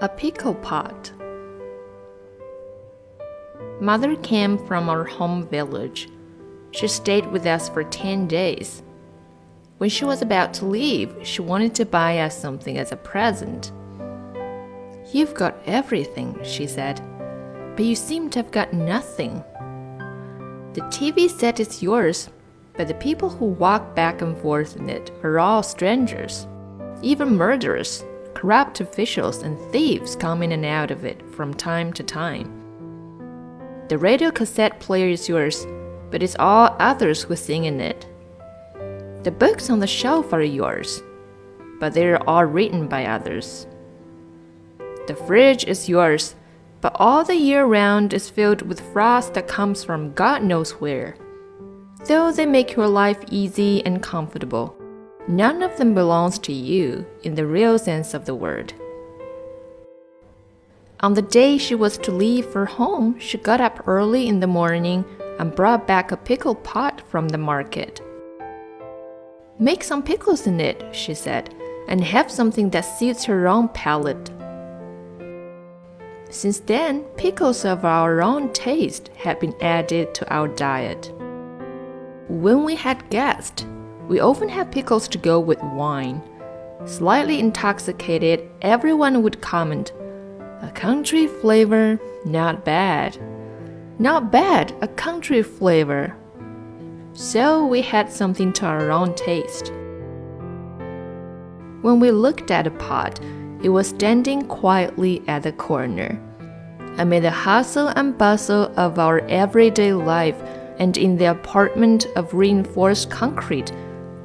A pickle pot. Mother came from our home village. She stayed with us for 10 days. When she was about to leave, she wanted to buy us something as a present. You've got everything, she said, but you seem to have got nothing. The TV set is yours, but the people who walk back and forth in it are all strangers, even murderers corrupt officials and thieves come in and out of it from time to time. The radio cassette player is yours, but it's all others who sing in it. The books on the shelf are yours, but they're all written by others. The fridge is yours, but all the year round is filled with frost that comes from God knows where. Though they make your life easy and comfortable, None of them belongs to you in the real sense of the word. On the day she was to leave for home, she got up early in the morning and brought back a pickle pot from the market. Make some pickles in it, she said, and have something that suits her own palate. Since then, pickles of our own taste had been added to our diet. When we had guests, we often have pickles to go with wine. Slightly intoxicated, everyone would comment, A country flavor, not bad. Not bad, a country flavor. So we had something to our own taste. When we looked at the pot, it was standing quietly at the corner. Amid the hustle and bustle of our everyday life and in the apartment of reinforced concrete,